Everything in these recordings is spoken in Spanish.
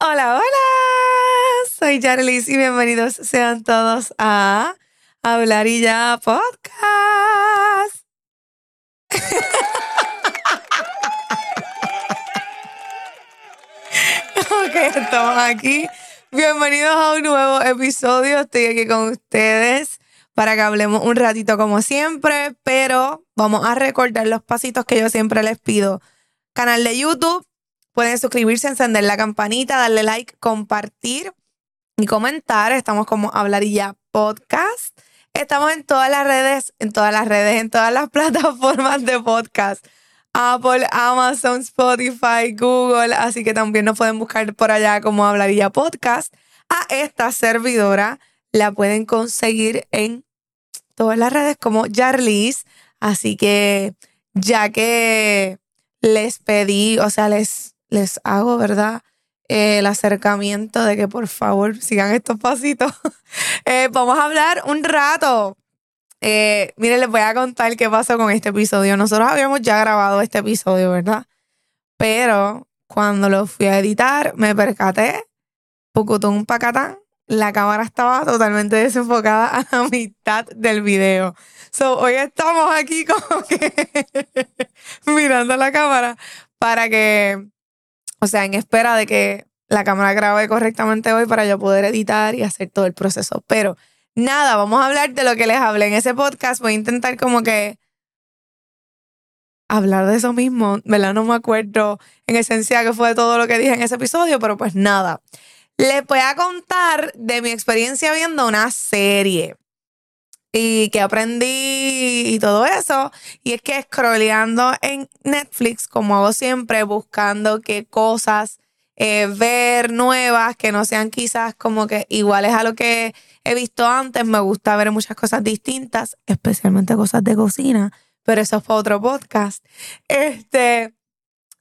Hola, hola. Soy Jarlis y bienvenidos sean todos a Hablar y Ya Podcast. ok, estamos aquí. Bienvenidos a un nuevo episodio. Estoy aquí con ustedes para que hablemos un ratito como siempre, pero vamos a recordar los pasitos que yo siempre les pido. Canal de YouTube, pueden suscribirse, encender la campanita, darle like, compartir y comentar. Estamos como Hablarilla Podcast. Estamos en todas las redes, en todas las redes, en todas las plataformas de podcast. Apple, Amazon, Spotify, Google. Así que también nos pueden buscar por allá como Hablarilla Podcast. A esta servidora la pueden conseguir en todas las redes como Jarlis. Así que ya que les pedí, o sea, les, les hago, ¿verdad? El acercamiento de que por favor sigan estos pasitos. Eh, vamos a hablar un rato. Eh, miren, les voy a contar qué pasó con este episodio. Nosotros habíamos ya grabado este episodio, ¿verdad? Pero cuando lo fui a editar, me percaté, un pacatán, la cámara estaba totalmente desenfocada a la mitad del video. So, hoy estamos aquí como que mirando la cámara para que, o sea, en espera de que la cámara grabe correctamente hoy para yo poder editar y hacer todo el proceso. Pero nada, vamos a hablar de lo que les hablé en ese podcast. Voy a intentar como que hablar de eso mismo. ¿Verdad? No me acuerdo en esencia que fue todo lo que dije en ese episodio, pero pues nada. Les voy a contar de mi experiencia viendo una serie y que aprendí y todo eso. Y es que scrolleando en Netflix, como hago siempre, buscando qué cosas eh, ver nuevas que no sean quizás como que iguales a lo que he visto antes. Me gusta ver muchas cosas distintas, especialmente cosas de cocina, pero eso es para otro podcast. Este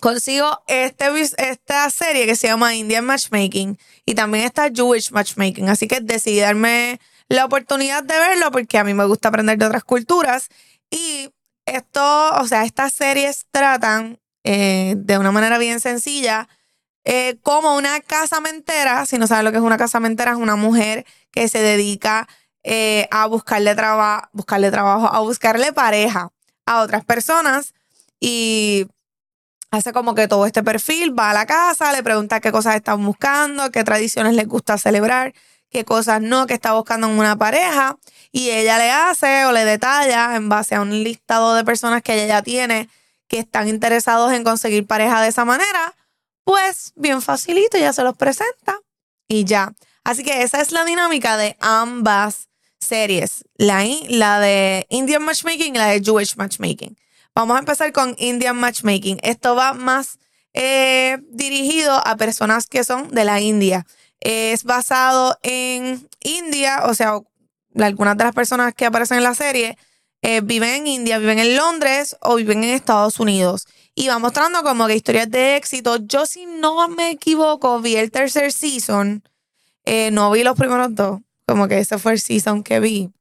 consigo este, esta serie que se llama Indian Matchmaking y también está Jewish Matchmaking. Así que decidí darme la oportunidad de verlo porque a mí me gusta aprender de otras culturas. Y esto, o sea, estas series tratan eh, de una manera bien sencilla eh, como una casamentera. Si no sabes lo que es una casamentera, es una mujer que se dedica eh, a buscarle, buscarle trabajo, a buscarle pareja a otras personas. Y hace como que todo este perfil, va a la casa, le pregunta qué cosas están buscando, qué tradiciones les gusta celebrar, qué cosas no, que está buscando en una pareja. Y ella le hace o le detalla en base a un listado de personas que ella ya tiene que están interesados en conseguir pareja de esa manera. Pues bien facilito, ya se los presenta y ya. Así que esa es la dinámica de ambas series, la, la de Indian Matchmaking y la de Jewish Matchmaking. Vamos a empezar con Indian Matchmaking. Esto va más eh, dirigido a personas que son de la India. Es basado en India, o sea, algunas de las personas que aparecen en la serie eh, viven en India, viven en Londres o viven en Estados Unidos. Y va mostrando como que historias de éxito. Yo, si no me equivoco, vi el tercer season. Eh, no vi los primeros dos. Como que ese fue el season que vi.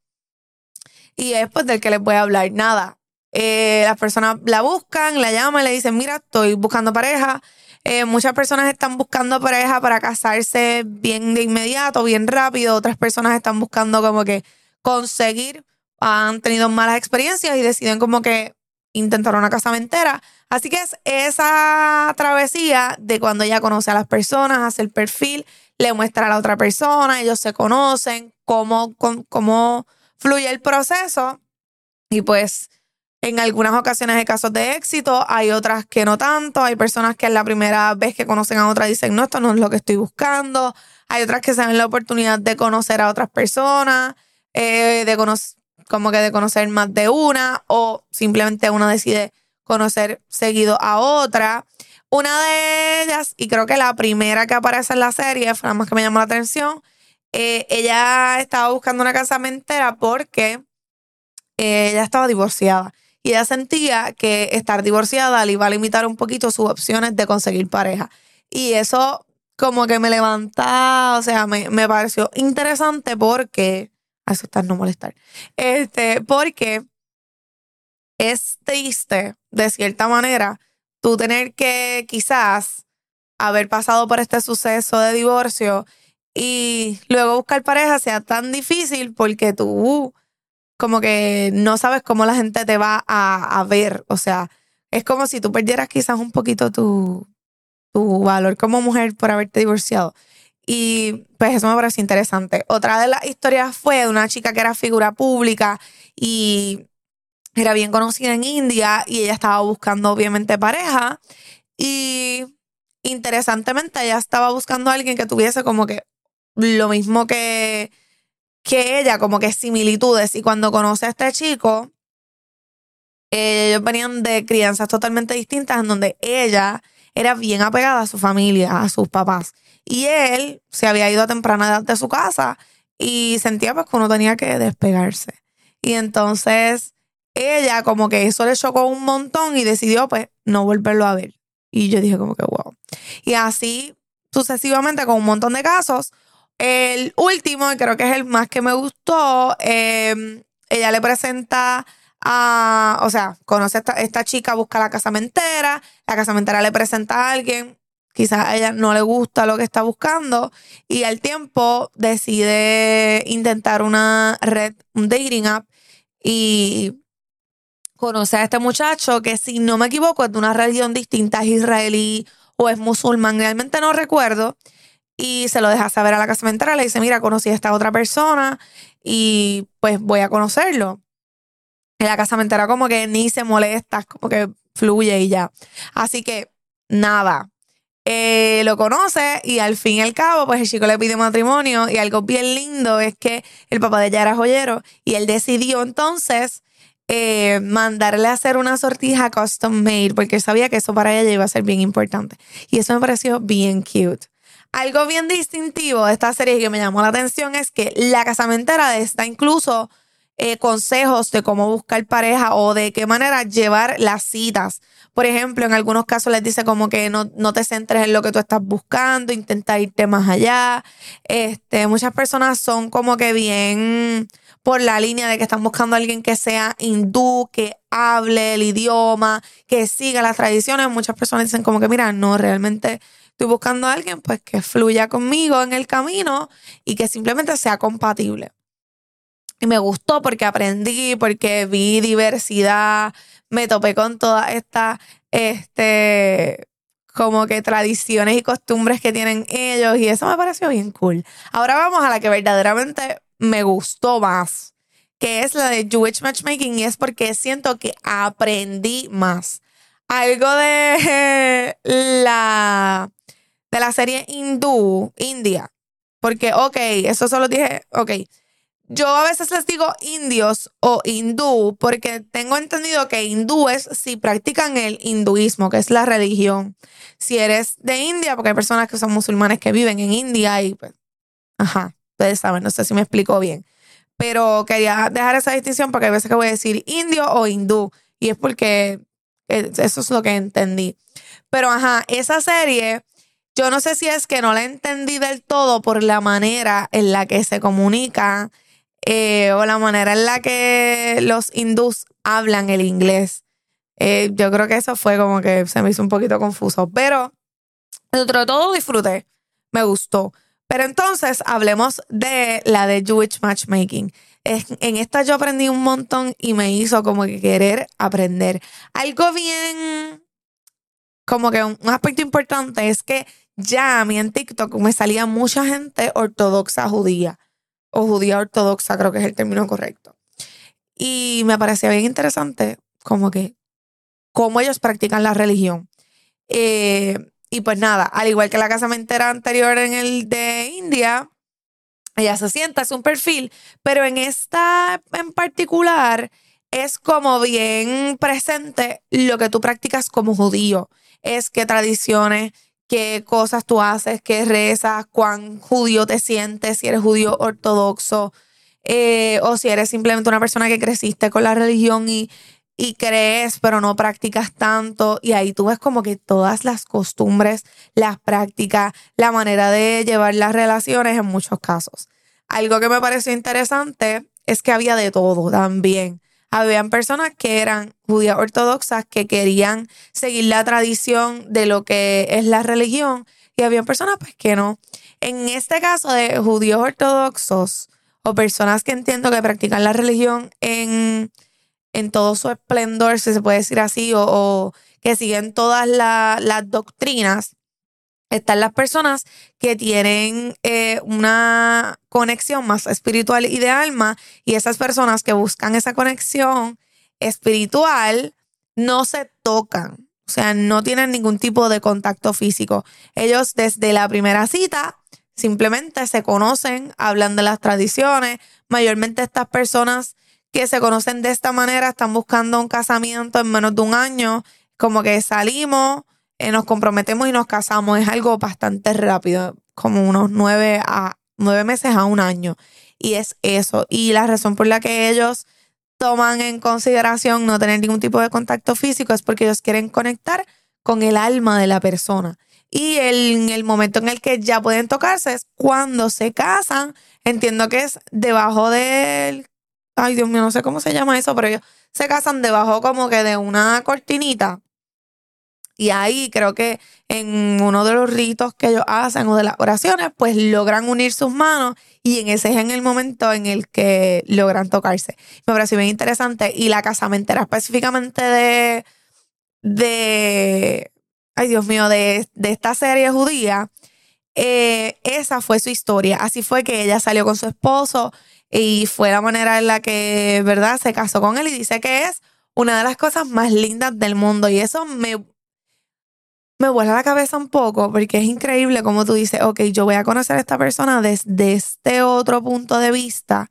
Y es pues del que les voy a hablar. Nada. Eh, las personas la buscan, la llaman, le dicen, mira, estoy buscando pareja. Eh, muchas personas están buscando pareja para casarse bien de inmediato, bien rápido. Otras personas están buscando como que conseguir, han tenido malas experiencias y deciden como que intentar una casamentera. Así que es esa travesía de cuando ella conoce a las personas, hace el perfil, le muestra a la otra persona, ellos se conocen, cómo, cómo fluye el proceso. Y pues en algunas ocasiones hay casos de éxito, hay otras que no tanto, hay personas que es la primera vez que conocen a otra dicen, no, esto no es lo que estoy buscando, hay otras que se ven la oportunidad de conocer a otras personas, eh, de como que de conocer más de una, o simplemente uno decide conocer seguido a otra. Una de ellas, y creo que la primera que aparece en la serie, fue la más que me llamó la atención, eh, ella estaba buscando una casamentera porque eh, ella estaba divorciada y ella sentía que estar divorciada le iba a limitar un poquito sus opciones de conseguir pareja. Y eso como que me levanta, o sea, me, pareció interesante porque, asustar, no molestar, este, porque es triste, de cierta manera, tú tener que quizás haber pasado por este suceso de divorcio y luego buscar pareja sea tan difícil porque tú como que no sabes cómo la gente te va a, ver. O sea, es como si tú perdieras quizás un poquito tu, tu valor como mujer por haberte divorciado. Y pues eso me parece interesante. Otra de las historias fue de una chica que era figura pública y era bien conocida en India y ella estaba buscando obviamente pareja. Y interesantemente ella estaba buscando a alguien que tuviese como que lo mismo que, que ella, como que similitudes. Y cuando conoce a este chico, ellos venían de crianzas totalmente distintas en donde ella era bien apegada a su familia, a sus papás. Y él se había ido a temprana edad de su casa y sentía pues que uno tenía que despegarse. Y entonces ella como que eso le chocó un montón y decidió pues no volverlo a ver. Y yo dije como que wow. Y así sucesivamente con un montón de casos. El último, y creo que es el más que me gustó, em, ella le presenta a, o sea, conoce a esta, chica, busca la casamentera, la casamentera le presenta a alguien, quizás a ella no le gusta lo que está buscando y al tiempo decide intentar una red, un dating app y conoce a este muchacho que si no me equivoco es de una religión distinta, es israelí o es musulmán, realmente no recuerdo. Y se lo deja saber a la casamentera, le dice, mira, conocí a esta otra persona y pues voy a conocerlo. Y la casamentera como que ni se molesta, como que fluye y ya. Así que nada, eh, lo conoce y al fin y al cabo, pues el chico le pide matrimonio y algo bien lindo es que el papá de ella era joyero y él decidió entonces eh, mandarle a hacer una sortija custom made porque sabía que eso para ella iba a ser bien importante. Y eso me pareció bien cute. Algo bien distintivo de esta serie que me llamó la atención es que la casamentera está incluso eh, consejos de cómo buscar pareja o de qué manera llevar las citas. Por ejemplo, en algunos casos les dice como que no, no te centres en lo que tú estás buscando, intenta irte más allá. Este, muchas personas son como que bien por la línea de que están buscando a alguien que sea hindú, que hable el idioma, que siga las tradiciones. Muchas personas dicen como que, mira, no, realmente estoy buscando a alguien pues que fluya conmigo en el camino y que simplemente sea compatible. Y me gustó porque aprendí, porque vi diversidad, me topé con todas estas, este, como que tradiciones y costumbres que tienen ellos y eso me pareció bien cool. Ahora vamos a la que verdaderamente me gustó más, que es la de Jewish Matchmaking y es porque siento que aprendí más. Algo de la, de la serie hindú, India, porque, ok, eso solo dije, ok yo a veces les digo indios o hindú porque tengo entendido que hindúes sí practican el hinduismo, que es la religión. Si eres de India, porque hay personas que son musulmanes que viven en India y pues, ajá, ustedes saben, no sé si me explico bien. Pero quería dejar esa distinción porque hay veces que voy a decir indio o hindú y es porque eh, eso es lo que entendí. Pero ajá, esa serie, yo no sé si es que no la entendí del todo por la manera en la que se comunica eh, o la manera en la que los hindús hablan el inglés. Eh, yo creo que eso fue como que se me hizo un poquito confuso, pero dentro de todo disfruté, me gustó. Pero entonces hablemos de la de Jewish Matchmaking. En esta yo aprendí un montón y me hizo como que querer aprender. Algo bien, como que un aspecto importante es que ya a mí en TikTok me salía mucha gente ortodoxa judía o judía ortodoxa, creo que es el término correcto. Y me parecía bien interesante como que cómo ellos practican la religión. Eh, y pues nada, al igual que la casamentera anterior en el de India, ella se sienta, es un perfil, pero en esta en particular es como bien presente lo que tú practicas como judío. Es que tradiciones, qué cosas tú haces, qué rezas, cuán judío te sientes, si eres judío ortodoxo, eh, o si eres simplemente una persona que creciste con la religión y, y crees, pero no practicas tanto. Y ahí tú ves como que todas las costumbres, las prácticas, la manera de llevar las relaciones en muchos casos. Algo que me pareció interesante es que había de todo también. Habían personas que eran judías ortodoxas que querían seguir la tradición de lo que es la religión y habían personas pues que no. En este caso de judíos ortodoxos o personas que entiendo que practican la religión en, en todo su esplendor, si se puede decir así, o, que siguen todas las doctrinas, están las personas que tienen eh, una conexión más espiritual y de alma y esas personas que buscan esa conexión espiritual no se tocan, o sea, no tienen ningún tipo de contacto físico. Ellos desde la primera cita simplemente se conocen, hablan de las tradiciones, mayormente estas personas que se conocen de esta manera están buscando un casamiento en menos de un año, como que salimos eh, nos comprometemos y nos casamos. Es algo bastante rápido, como unos nueve, a, nueve meses a un año. Y es eso. Y la razón por la que ellos toman en consideración no tener ningún tipo de contacto físico es porque ellos quieren conectar con el alma de la persona. Y en el momento en el que ya pueden tocarse es cuando se casan. Entiendo que es debajo del... Ay, Dios mío, no sé cómo se llama eso, pero ellos se casan debajo como que de una cortinita y ahí creo que en uno de los ritos que ellos hacen o de las oraciones, pues logran unir sus manos y en ese es en el momento en el que logran tocarse. Me pareció bien interesante. Y la casamentera específicamente de, de, ay Dios mío, de, de esta serie judía, eh, esa fue su historia. Así fue que ella salió con su esposo y fue la manera en la que, ¿verdad?, se casó con él y dice que es una de las cosas más lindas del mundo. Y eso me me vuela la cabeza un poco porque es increíble como tú dices, ok, yo voy a conocer a esta persona desde este otro punto de vista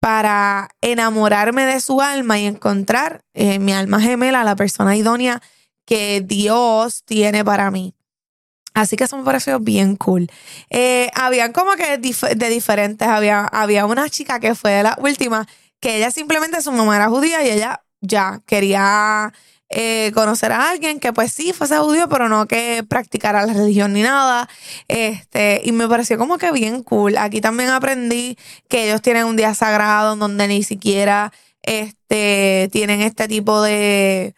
para enamorarme de su alma y encontrar eh, mi alma gemela, la persona idónea que Dios tiene para mí. Así que eso me pareció bien cool. Eh, habían como que de diferentes, había, había una chica que fue de la última, que ella simplemente su mamá era judía y ella ya quería eh, conocer a alguien que pues sí fuese judío, pero no que practicara la religión ni nada. Este, y me pareció como que bien cool. Aquí también aprendí que ellos tienen un día sagrado donde ni siquiera este, tienen este tipo de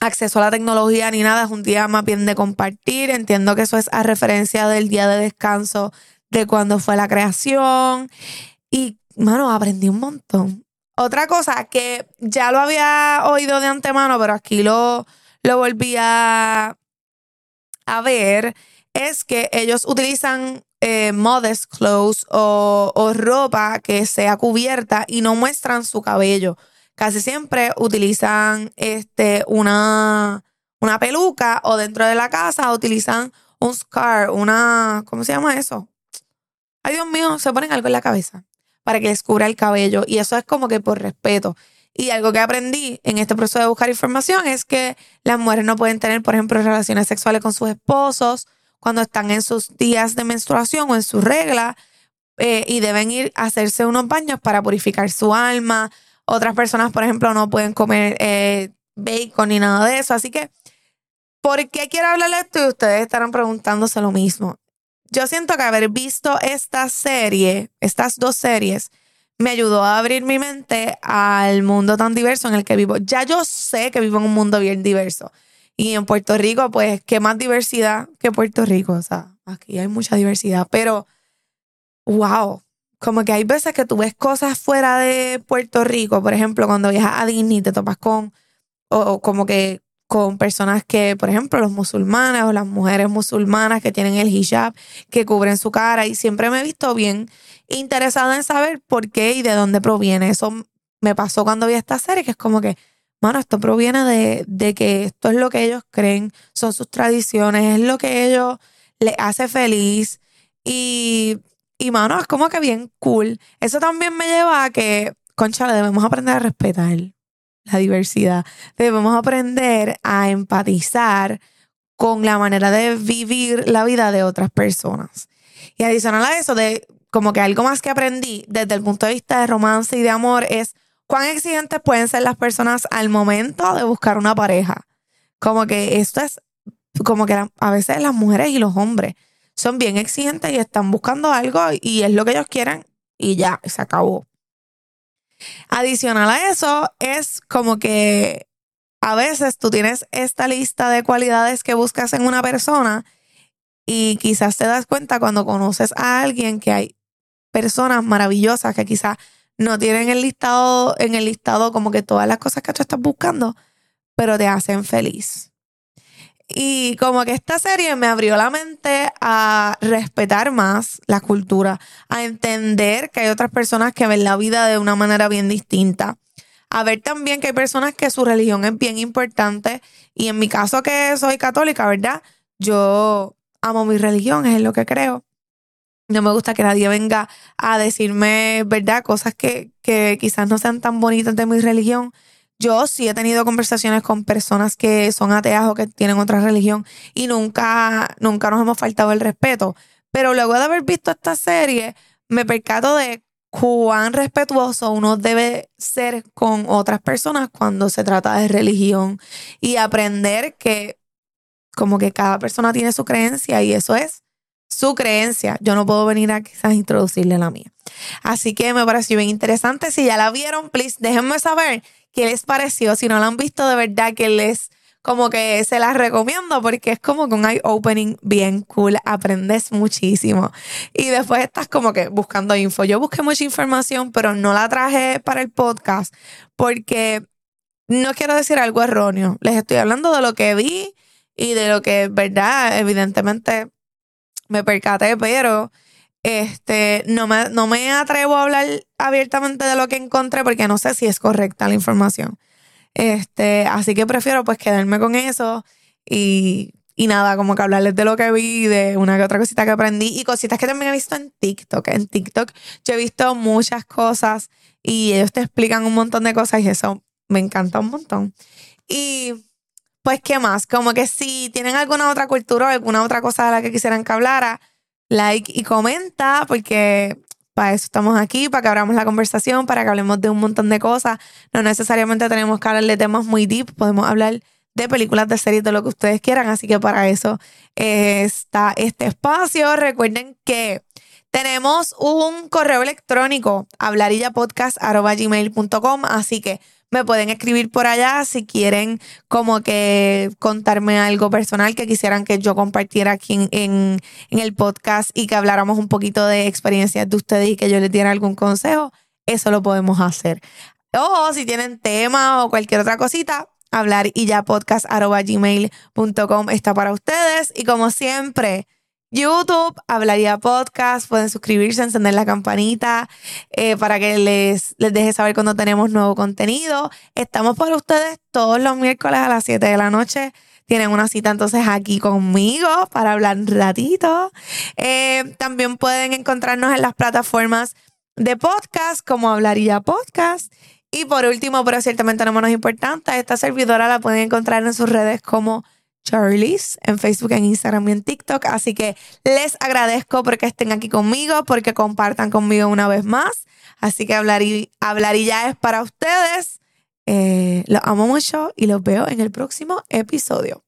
acceso a la tecnología ni nada. Es un día más bien de compartir. Entiendo que eso es a referencia del día de descanso de cuando fue la creación. Y, mano, aprendí un montón. Otra cosa que ya lo había oído de antemano, pero aquí lo, lo volví a, ver, es que ellos utilizan eh, modest clothes o, ropa que sea cubierta y no muestran su cabello. Casi siempre utilizan este, una, una peluca o dentro de la casa utilizan un scar, una, ¿cómo se llama eso? Ay, Dios mío, se ponen algo en la cabeza para que les cubra el cabello. Y eso es como que por respeto. Y algo que aprendí en este proceso de buscar información es que las mujeres no pueden tener, por ejemplo, relaciones sexuales con sus esposos cuando están en sus días de menstruación o en su regla eh, y deben ir a hacerse unos baños para purificar su alma. Otras personas, por ejemplo, no pueden comer eh, bacon ni nada de eso. Así que, ¿por qué quiero hablar de esto? Y ustedes estarán preguntándose lo mismo yo siento que haber visto esta serie, estas dos series, me ayudó a abrir mi mente al mundo tan diverso en el que vivo. Ya yo sé que vivo en un mundo bien diverso. Y en Puerto Rico, pues, ¿qué más diversidad que Puerto Rico? O sea, aquí hay mucha diversidad, pero, wow, como que hay veces que tú ves cosas fuera de Puerto Rico, por ejemplo, cuando viajas a Disney te topas con, o como que con personas que, por ejemplo, los musulmanes o las mujeres musulmanas que tienen el hijab, que cubren su cara. Y siempre me he visto bien interesada en saber por qué y de dónde proviene. Eso me pasó cuando vi esta serie, que es como que, mano, esto proviene de, de que esto es lo que ellos creen, son sus tradiciones, es lo que ellos les hace feliz. Y, y, mano, es como que bien cool. Eso también me lleva a que, concha, le debemos aprender a respetar la diversidad. Debemos aprender a empatizar con la manera de vivir la vida de otras personas. Y adicional a eso, de como que algo más que aprendí desde el punto de vista de romance y de amor es cuán exigentes pueden ser las personas al momento de buscar una pareja. Como que esto es, como que a veces las mujeres y los hombres son bien exigentes y están buscando algo y es lo que ellos quieren y ya, se acabó. Adicional a eso, es como que a veces tú tienes esta lista de cualidades que buscas en una persona y quizás te das cuenta cuando conoces a alguien que hay personas maravillosas que quizás no tienen el listado, en el listado como que todas las cosas que tú estás buscando, pero te hacen feliz. Y como que esta serie me abrió la mente a respetar más la cultura, a entender que hay otras personas que ven la vida de una manera bien distinta, a ver también que hay personas que su religión es bien importante y en mi caso que soy católica, ¿verdad? Yo amo mi religión, es lo que creo. No me gusta que nadie venga a decirme, ¿verdad? Cosas que, que quizás no sean tan bonitas de mi religión. Yo sí he tenido conversaciones con personas que son ateas o que tienen otra religión y nunca, nunca nos hemos faltado el respeto. Pero luego de haber visto esta serie, me percato de cuán respetuoso uno debe ser con otras personas cuando se trata de religión y aprender que como que cada persona tiene su creencia y eso es su creencia. Yo no puedo venir a quizás introducirle la mía. Así que me pareció bien interesante. Si ya la vieron, please déjenme saber qué les pareció. Si no la han visto, de verdad que les como que se las recomiendo porque es como que un eye opening bien cool, aprendes muchísimo. Y después estás como que buscando info. Yo busqué mucha información, pero no la traje para el podcast porque no quiero decir algo erróneo. Les estoy hablando de lo que vi y de lo que, verdad, evidentemente me percaté, pero este, no me, no me atrevo a hablar abiertamente de lo que encontré porque no sé si es correcta la información. Este, así que prefiero pues quedarme con eso y, y nada, como que hablarles de lo que vi, de una que otra cosita que aprendí y cositas que también he visto en TikTok. En TikTok yo he visto muchas cosas y ellos te explican un montón de cosas y eso me encanta un montón. Y pues, ¿qué más? Como que si tienen alguna otra cultura o alguna otra cosa de la que quisieran que hablara, like y comenta, porque para eso estamos aquí, para que abramos la conversación, para que hablemos de un montón de cosas. No necesariamente tenemos que hablar de temas muy deep, podemos hablar de películas, de series, de lo que ustedes quieran. Así que para eso está este espacio. Recuerden que tenemos un correo electrónico, hablarillapodcast.gmail.com, así que me pueden escribir por allá si quieren como que contarme algo personal que quisieran que yo compartiera aquí en, el podcast y que habláramos un poquito de experiencias de ustedes y que yo les diera algún consejo. Eso lo podemos hacer. O si tienen tema o cualquier otra cosita, hablar y ya podcast.gmail.com está para ustedes. Y como siempre, YouTube, Hablaría Podcast. Pueden suscribirse, encender la campanita eh, para que les, les deje saber cuando tenemos nuevo contenido. Estamos para ustedes todos los miércoles a las 7 de la noche. Tienen una cita entonces aquí conmigo para hablar un ratito. Eh, también pueden encontrarnos en las plataformas de podcast como Hablaría Podcast. Y por último, pero ciertamente no menos importante, esta servidora la pueden encontrar en sus redes como Charlies en Facebook, en Instagram y en TikTok. Así que les agradezco porque estén aquí conmigo, porque compartan conmigo una vez más. Así que hablar y, hablar y ya es para ustedes. Eh, los amo mucho y los veo en el próximo episodio.